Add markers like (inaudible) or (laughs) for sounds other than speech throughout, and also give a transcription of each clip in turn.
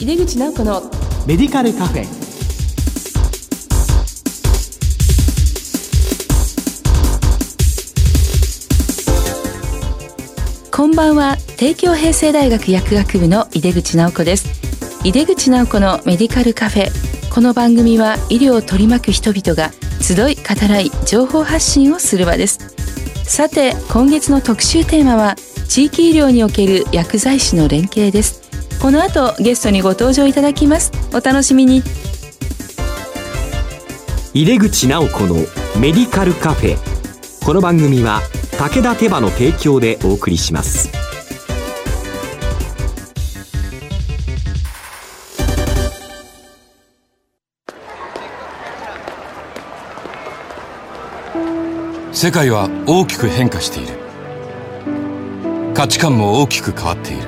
井出口直子のメディカルカフェ。こんばんは。帝京平成大学薬学部の井出口直子です。井出口直子のメディカルカフェ。この番組は医療を取り巻く人々が集い語らい情報発信をする場です。さて今月の特集テーマは地域医療における薬剤師の連携ですこの後ゲストにご登場いただきます。お楽しみに。入れ口直子のメディカルカフェ。この番組は武田手羽の提供でお送りします。世界は大きく変化している。価値観も大きく変わっている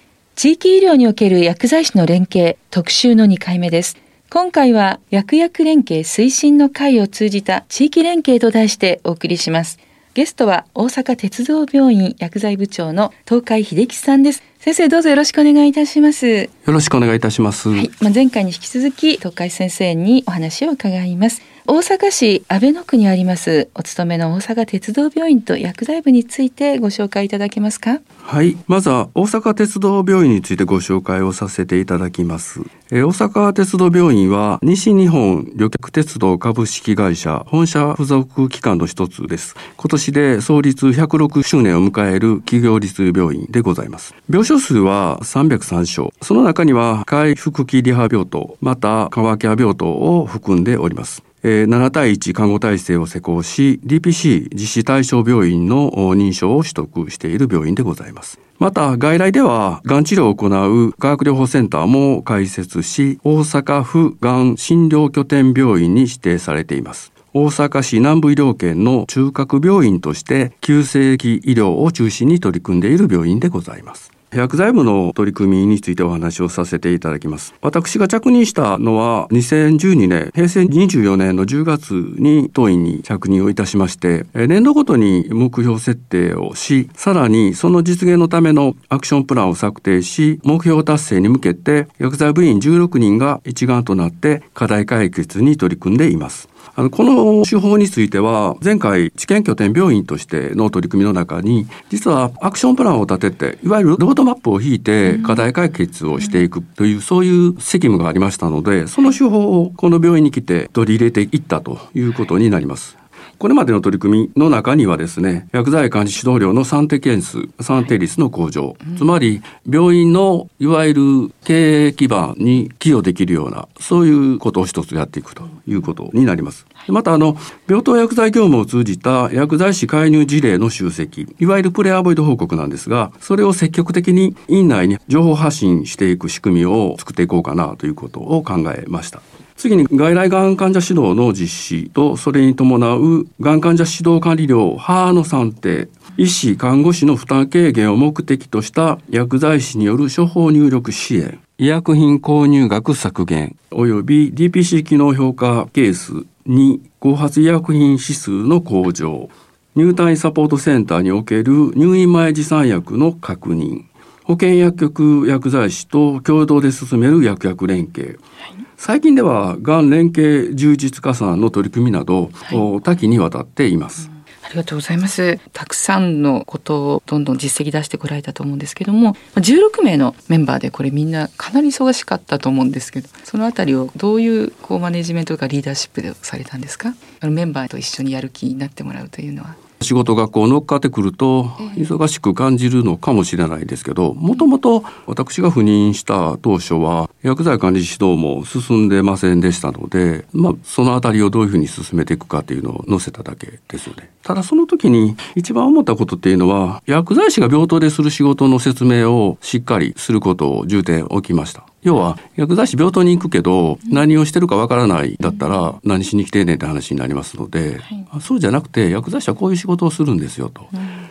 地域医療における薬剤師の連携特集の2回目です。今回は薬薬連携推進の会を通じた地域連携と題してお送りします。ゲストは大阪鉄道病院薬剤部長の東海秀樹さんです。先生どうぞよろしくお願いいたします。よろしくお願いいたします。はい、まあ、前回に引き続き東海先生にお話を伺います。大阪市阿倍野区にありますお勤めの大阪鉄道病院と薬剤部についてご紹介いただけますか？はい。まずは大阪鉄道病院についてご紹介をさせていただきます。え大阪鉄道病院は西日本旅客鉄道株式会社本社付属機関の一つです。今年で創立106周年を迎える企業立病院でございます。病床数は303床。その中には回復期リハ病棟また川ケア病棟を含んでおります。7対1看護体制を施行し DPC 実施対象病院の認証を取得している病院でございます。また外来ではがん治療を行う化学療法センターも開設し大阪府がん診療拠点病院に指定されています。大阪市南部医療圏の中核病院として急性期医療を中心に取り組んでいる病院でございます。薬剤部の取り組みについてお話をさせていただきます。私が着任したのは2012年、平成24年の10月に当院に着任をいたしまして、年度ごとに目標設定をし、さらにその実現のためのアクションプランを策定し、目標達成に向けて薬剤部員16人が一丸となって課題解決に取り組んでいます。あのこの手法については前回治験拠点病院としての取り組みの中に実はアクションプランを立てていわゆるロードマップを引いて課題解決をしていくというそういう責務がありましたのでその手法をこの病院に来て取り入れていったということになります。これまでの取り組みの中にはですね、薬剤管理指導料の算定件数、算定率の向上、つまり病院のいわゆる経営基盤に寄与できるような、そういうことを一つやっていくということになります。また、あの、病棟薬剤業務を通じた薬剤師介入事例の集積、いわゆるプレアボイド報告なんですが、それを積極的に院内に情報発信していく仕組みを作っていこうかなということを考えました。次に外来がん患者指導の実施とそれに伴うがん患者指導管理料歯の算定医師看護師の負担軽減を目的とした薬剤師による処方入力支援医薬品購入額削減及び DPC 機能評価ケースに後発医薬品指数の向上入退院サポートセンターにおける入院前持参薬の確認。保健薬局薬剤師と共同で進める薬薬連携、はい最近ではがん連携充実加算の取り組みなど、はい、多岐にわたっています。ありがとうございます。たくさんのことをどんどん実績出してこられたと思うんですけども、16名のメンバーでこれみんなかなり忙しかったと思うんですけど、そのあたりをどういうこうマネジメントとかリーダーシップでされたんですか？あのメンバーと一緒にやる気になってもらうというのは。仕事がこう乗っかってくると忙しく感じるのかもしれないですけどもともと私が赴任した当初は薬剤管理指導も進んでませんでしたので、まあ、そのあたりをどういうふうに進めていくかというのを載せただけですよね。ただその時に一番思ったことっていうのは薬剤師が病棟でする仕事の説明をしっかりすることを重点置きました。要は薬剤師病棟に行くけど何をしてるかわからないだったら何しに来てんねんって話になりますので、はい、そうじゃなくて薬剤師はこういう仕事をするんですよと。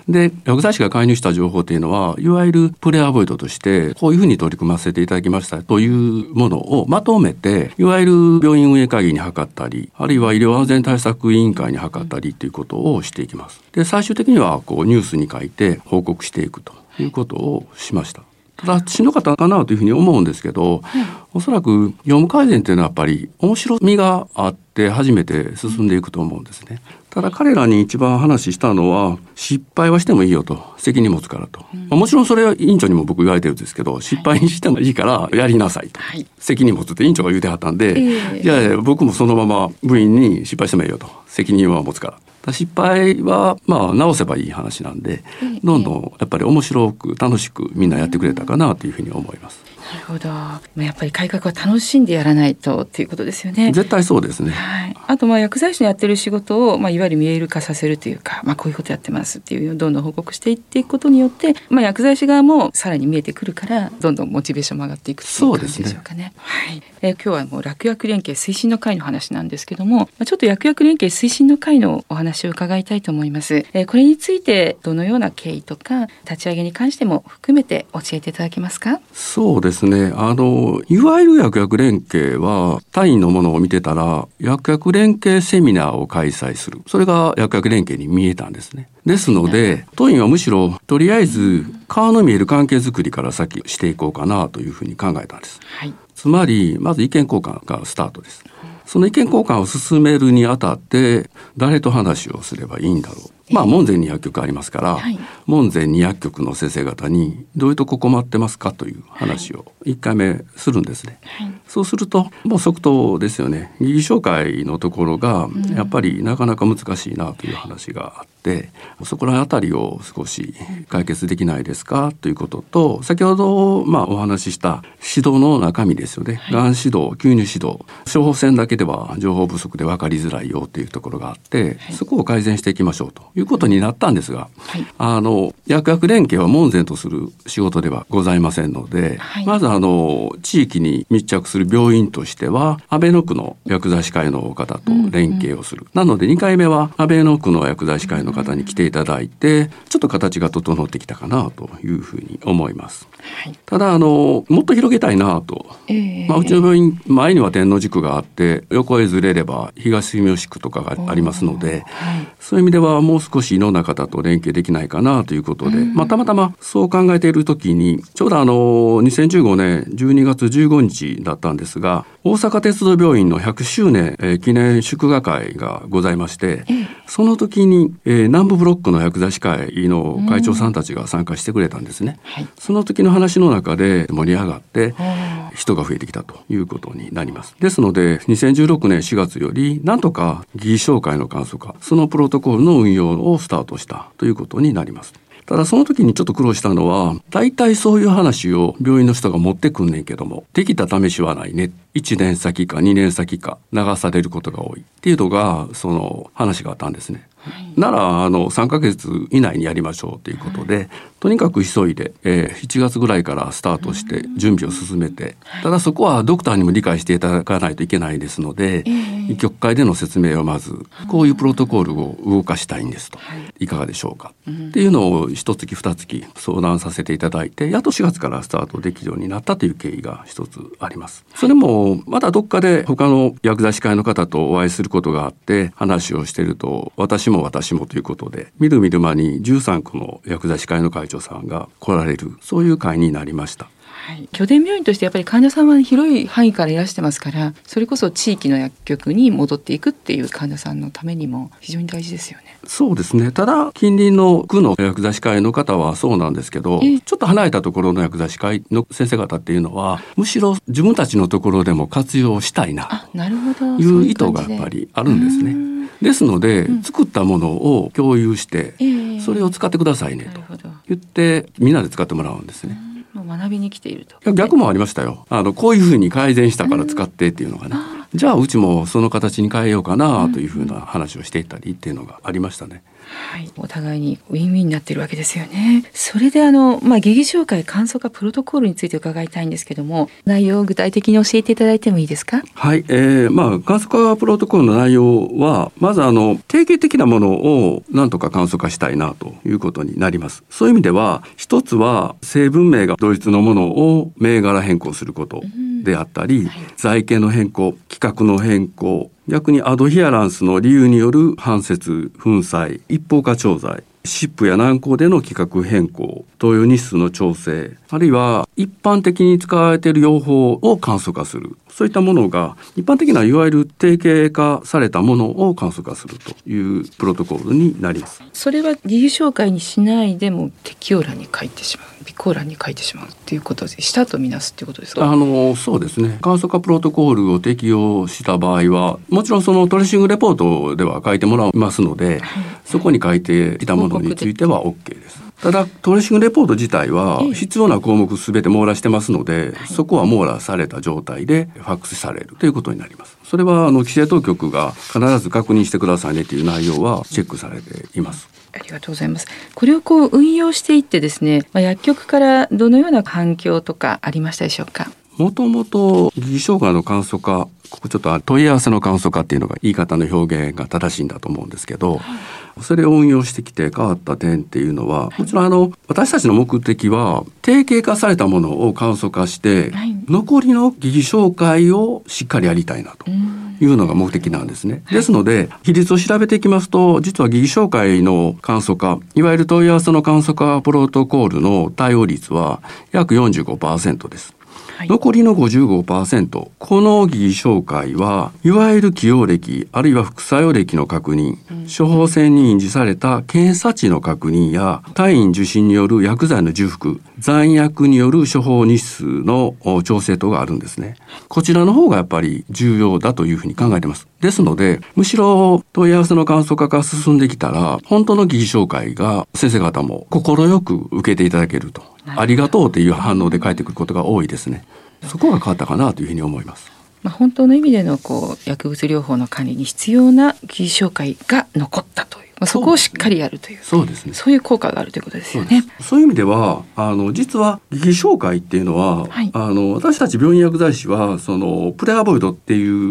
で薬剤師が介入した情報っていうのはいわゆるプレアボイドとしてこういうふうに取り組ませていただきましたというものをまとめていわゆる病院運営会議に諮ったりあるいは医療安全対策委員会に諮ったりということをしていきます。で最終的にはこうニュースに書いて報告していくということをしました。ただしんどかったかなというふうに思うんですけど、はい、おそらく業務改善っていうのはやっぱり面白みがあって初めて進んでいくと思うんですね。ただ彼らに一番話したのは失敗はしてもいいよと責任持つからと、うん、もちろんそれは委員長にも僕言われてるんですけど失敗してもいいからやりなさいと、はい、責任持つって委員長が言うてはったんで、えー、いやいや僕もそのまま部員に失敗してもいいよと。責任は持つから失敗はまあ直せばいい話なんで、どんどんやっぱり面白く楽しくみんなやってくれたかなというふうに思います。なるほど。やっぱり改革は楽しんでやらないとっていうことですよね。絶対そうですね。はい。あとまあ薬剤師のやってる仕事をまあいわゆる見える化させるというか、まあこういうことやってますっていうどんどん報告していっていくことによって、まあ薬剤師側もさらに見えてくるからどんどんモチベーションも上がっていくっていう感じでしょうかね。ねはい。えー、今日はもう楽薬連携推進の会の話なんですけども、まあ、ちょっと薬薬連携推進の会のお話を伺いたいと思います。えー、これについてどのような経緯とか立ち上げに関しても含めて教えていただけますか？そうですね。あのいわゆる薬薬連携は単位のものを見てたら薬薬連携セミナーを開催するそれが薬薬連携に見えたんですね。ですので当院はむしろとりあえず顔の見える関係づくりから先していこうかなというふうに考えたんです。はい、つまりまず意見交換がスタートです。その意見交換を進めるにあたって誰と話をすればいいんだろう。まあ門前に薬局ありますから、はい、門前に薬局の先生方にどういうとこ困ってますかという話を1回目するんですね。はい、そうするともう即答ですよね。疑義紹介のところがやっぱりなかなか難しいなという話があって、そこら辺りを少し解決できないですかということと先ほどまあお話しした指導の中身ですよね。が、はい、ん指導吸入指導。処方箋だけでは情報不足で分かりづらいよというところがあって、そこを改善していきましょうということになったんですが、はい、あの薬薬連携は門前とする仕事ではございませんので、はい、まずあの地域に密着する病院としては安倍野区の薬剤師会の方と連携をする、うんうん、なので2回目は安倍野区の薬剤師会の方に来ていただいてちょっと形が整ってきたかなというふうに思います。はい、ただあのもっと広げたいなと、えー、まあ、うちの病院前には天王寺区があって横へずれれば東住吉区とかがありますので、はい、そういう意味ではもう少し井の中と連携できないかなということで、うん、まあ、たまたまそう考えている時にちょうどあの2015年12月15日だったんですが大阪鉄道病院の100周年、えー、記念祝賀会がございまして、えー、その時に、えー、南部ブロックの薬剤師会の会長さんたちが参加してくれたんですね。うんはい、その時の話の中で盛り上がって人が増えてきたということになります。ですので2016年4月よりなんとか議員紹介の簡素化そのプロトコルの運用をスタートしたということになります。ただその時にちょっと苦労したのは、大体そういう話を病院の人が持ってくんねんけども、できた試しはないね。1年先か2年先か流されることが多いっていうのが、その話があったんですね。ならあの3ヶ月以内にやりましょうということで、はい、とにかく急いで、えー、7月ぐらいからスタートして準備を進めて、ただそこはドクターにも理解していただかないといけないですので、医局会での説明をまずこういうプロトコルを動かしたいんですと、い、かがでしょうか、っていうのを一月二月相談させていただいてやっと4月からスタートできるようになったという経緯が一つあります。それもまだどっかで他の薬剤師会の方とお会いすることがあって話をしていると私も私もということでみるみる間に13区の薬剤師会の会長さんが来られるそういう会になりました。はい、拠点病院としてやっぱり患者さんは広い範囲からいらしてますからそれこそ地域の薬局に戻っていくっていう患者さんのためにも非常に大事ですよね。そうですね。ただ近隣の区の薬剤師会の方はそうなんですけどちょっと離れたところの薬剤師会の先生方っていうのはむしろ自分たちのところでも活用したいなという意図がやっぱりあるんですね。ですので、うん、作ったものを共有して、えー、それを使ってくださいねと言ってみんなで使ってもらうんですね。学びに来ていると。逆もありましたよ。あのこういうふうに改善したから使ってっていうのがね。じゃあうちもその形に変えようかなというふうな話をしていったりっていうのがありましたね。はい、お互いにウィンウィンになっているわけですよね。それであの、まあ、疑義紹介簡素化プロトコールについて伺いたいんですけども、内容を具体的に教えていただいてもいいですか？はい、えー、まあ、簡素化プロトコールの内容は、まずあの、定型的なものをなんとか簡素化したいなということになります。そういう意味では、一つは成分名が同一のものを銘柄変更することであったり、はい、財形の変更、規格の変更、逆にアドヒアランスの理由による反説、粉砕、一方化調剤、湿布や軟膏での規格変更、投与日数の調整、あるいは一般的に使われている用法を簡素化する。そういったものが一般的ないわゆる定型化されたものを簡素化するというプロトコールになります。それは理由紹介にしないでも適用欄に書いてしまう。備考欄に書いてしまうっていうことでしたとみなすっていうことですかあのそうですね簡素化プロトコールを適用した場合はもちろんそのトレーシングレポートでは書いてもらいますので、はい、そこに書いていたものについては OK です。ただトレーシングレポート自体は必要な項目すべて網羅してますので、そこは網羅された状態でファックスされるということになります。それはあの規制当局が必ず確認してくださいねという内容はチェックされています。ありがとうございます。これをこう運用していってですね、まあ、薬局からどのような反響とかありましたでしょうか？もともと疑義障害の簡素化ここちょっと問い合わせの簡素化っていうのが言い方の表現が正しいんだと思うんですけど、はい、それを運用してきて変わった点っていうのは、もちろんあの私たちの目的は定型化されたものを簡素化して、はい、残りの疑義紹介をしっかりやりたいなと。いうのが目的なんですね。ですので、比率を調べていきますと、実は疑義紹介の簡素化、いわゆる問い合わせの簡素化プロトコールの対応率は約45%です。はい、残りの55%この疑義紹介はいわゆる起用歴あるいは副作用歴の確認、うん、処方箋に印字された検査値の確認や退院受診による薬剤の重複残薬による処方日数の調整等があるんですね。こちらの方がやっぱり重要だというふうに考えてますですのでむしろ問い合わせの簡素化が進んできたら本当の疑義紹介が先生方も快く受けていただけると。ありがとうという反応で返ってくることが多いですね。そこが変わったかなというふうに思います。まあ、本当の意味でのこう薬物療法の管理に必要な技術紹介が残ったという。まあ、そこをしっかりやるという。そうですね。そういう効果があるということですよね。そういう意味ではあの実は疑義紹介っていうのは、はい、あの私たち病院薬剤師はそのプレアボイドっていう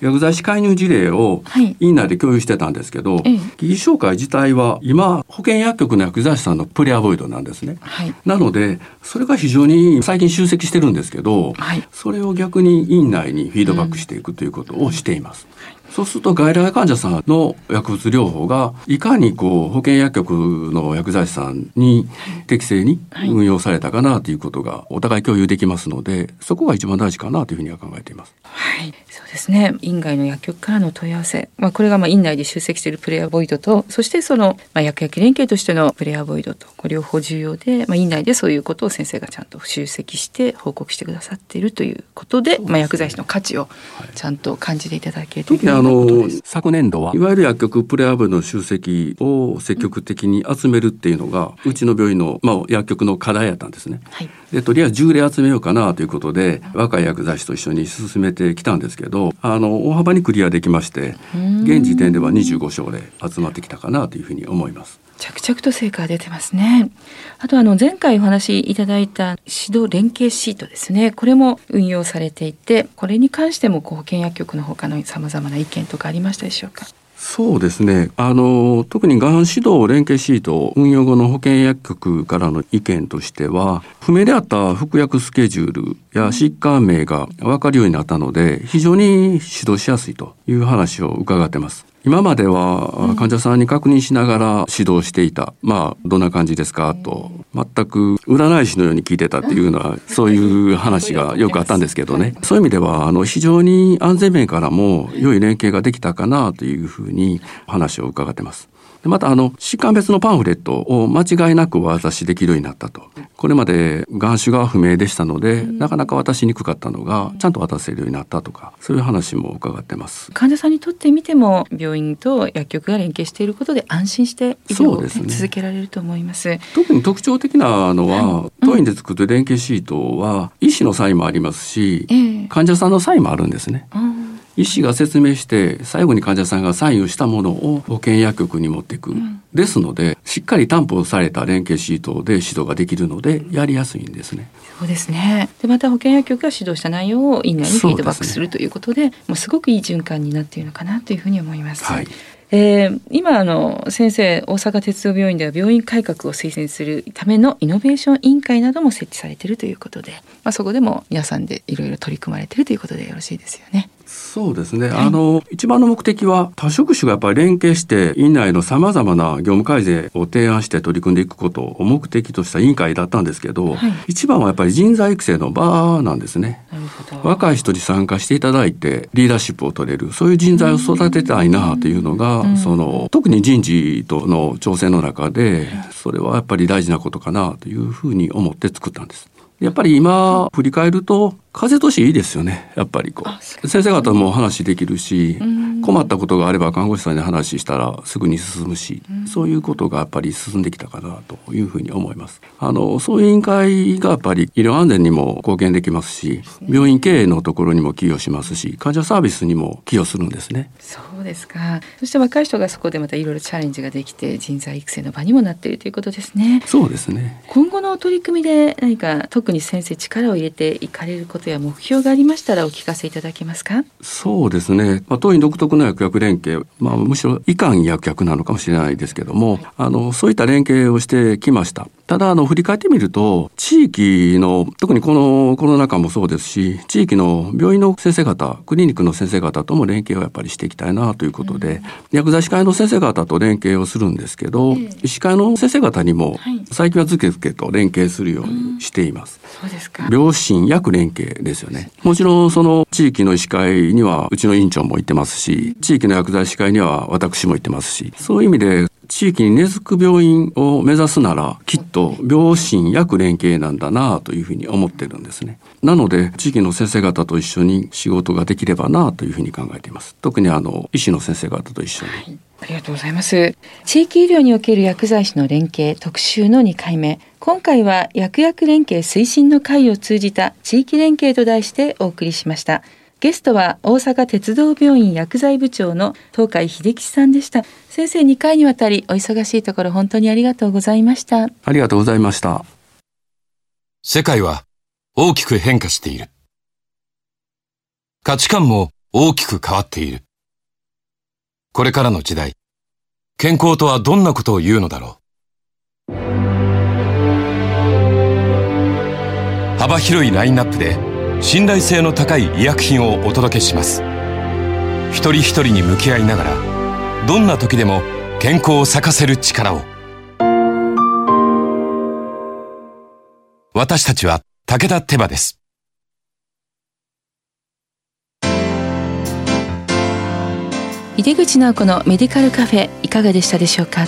薬剤師介入事例を院内で共有してたんですけど、はい、疑義紹介自体は今保健薬局の薬剤師さんのプレアボイドなんですね。はい、なのでそれが非常に最近集積してるんですけど、それを逆に院内にフィードバックしていくということをしています。うんそうすると外来患者さんの薬物療法がいかにこう保健薬局の薬剤師さんに適正に運用されたかなということがお互い共有できますのでそこが一番大事かなというふうには考えています。はい、そうですね。院外の薬局からの問い合わせ、まあこれがまあ院内で出席しているプレアボイドと、そしてそのまあ薬薬連携としてのプレアボイドと、これ両方重要で、まあ院内でそういうことを先生がちゃんと集積して報告してくださっているということで、まあ薬剤師の価値をちゃんと感じていただけるというの昨年度は。いわゆる薬局プレアブの集積を積極的に集めるっていうのが、うちの病院の、まあ、薬局の課題やったんですね。はい、でとりあえず10例集めようかなということで若い薬剤師と一緒に進めてきたんですけどあの大幅にクリアできまして現時点では25症例集まってきたかなというふうに思います。着々と成果が出てますね。あとあの前回お話しいただいた指導連携シートですね。これも運用されていて、これに関しても保健薬局の他のさまざまな意見とかありましたでしょうか？そうですね。あの、特にがん指導連携シート運用後の保険薬局からの意見としては、不明であった服薬スケジュールや疾患名が分かるようになったので、非常に指導しやすいという話を伺ってます。今までは患者さんに確認しながら指導していた。まあ、どんな感じですか？と、全く占い師のように聞いてたっていうのは、そういう話が (laughs) よくあったんですけどね。そういう意味では、あの、非常に安全面からも良い連携ができたかなというふうに話を伺ってます。またあの疾患別のパンフレットを間違いなくお渡しできるようになったと。これまで眼種が不明でしたので、うん、なかなか渡しにくかったのがちゃんと渡せるようになったとかそういう話も伺ってます。患者さんにとってみても病院と薬局が連携していることで安心して医療を、ね、続けられると思います。特に特徴的なのは、はい、当院で作る連携シートは医師のサインもありますし、患者さんのサインもあるんですね、うん医師が説明して最後に患者さんがサインをしたものを保健薬局に持っていく、うん、ですのでしっかり担保された連携シートで指導ができるのでやりやすいんですね。そうですねでまた保健薬局が指導した内容を院内にフィードバックするということで、ね、もうすごくいい循環になっているのかなというふうに思います。はいえー、今あの先生大阪鉄道病院では病院改革を推薦するためのイノベーション委員会なども設置されているということで、まあ、そこでも皆さんでいろいろ取り組まれているということでよろしいですよね。そうですね、はい、あの一番の目的は多職種がやっぱり連携して院内のさまざまな業務改善を提案して取り組んでいくことを目的とした委員会だったんですけど、はい、一番はやっぱり人材育成の場なんですね。若い人に参加していただいてリーダーシップを取れるそういう人材を育てたいなというのが、うん、その特に人事との調整の中でそれはやっぱり大事なことかなというふうに思って作ったんです。やっぱり今振り返ると風通しいいですよね。やっぱりこう。先生方も話できるし困ったことがあれば看護師さんに話したらすぐに進むしそういうことがやっぱり進んできたかなというふうに思います。あのそういう委員会がやっぱり医療安全にも貢献できますし病院経営のところにも寄与しますし患者サービスにも寄与するんですね。そうですか。そして若い人がそこでまたいろいろチャレンジができて人材育成の場にもなっているということですね。そうですね。今後の取り組みで何か特に先生力を入れていかれることや目標がありましたらお聞かせいただけますか？そうですね、まあ、当院独特の薬薬連携、まあ、むしろいかん薬薬なのかもしれないですけども、はい、あのそういった連携をしてきましたただあの振り返ってみると地域の特にこのコロナ禍もそうですし地域の病院の先生方クリニックの先生方とも連携をやっぱりしていきたいなということで、うん、薬剤師会の先生方と連携をするんですけど、えー、医師会の先生方にも最近はずけずけと連携するようにしています。うん、そうですか。両親薬連携ですよね。もちろんその地域の医師会にはうちの院長も行ってますし地域の薬剤師会には私も行ってますしそういう意味で地域に根付く病院を目指すならきっと病診薬連携なんだなというふうに思ってるんですね。なので地域の先生方と一緒に仕事ができればなというふうに考えています。特にあの医師の先生方と一緒に。はいありがとうございます。地域医療における薬剤師の連携特集の2回目。今回は薬薬連携推進の会を通じた地域連携と題してお送りしました。ゲストは大阪鉄道病院薬剤部長の東海秀樹さんでした。先生2回にわたりお忙しいところ本当にありがとうございました。ありがとうございました。世界は大きく変化している。価値観も大きく変わっている。これからの時代、健康とはどんなことを言うのだろう。幅広いラインナップで信頼性の高い医薬品をお届けします。一人一人に向き合いながらどんな時でも健康を咲かせる力を。私たちは武田手羽です。井出口直子のメディカルカフェいかがでしたでしょうか？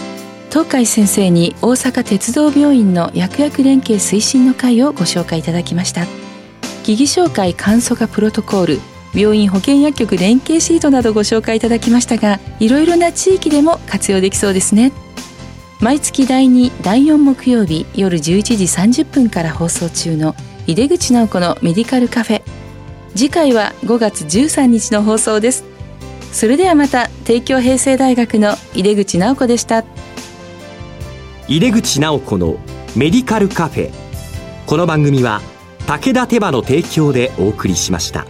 東海先生に大阪鉄道病院の薬薬連携推進の会をご紹介いただきました。疑義紹介簡素化プロトコール。病院保健薬局連携シートなどご紹介いただきましたがいろいろな地域でも活用できそうですね。毎月第2第4木曜日夜11時30分から放送中の井出口直子のメディカルカフェ。次回は5月13日の放送です。それではまた帝京平成大学の井出口直子でした。井出口直子のメディカルカフェ。この番組は武田手羽の提供でお送りしました。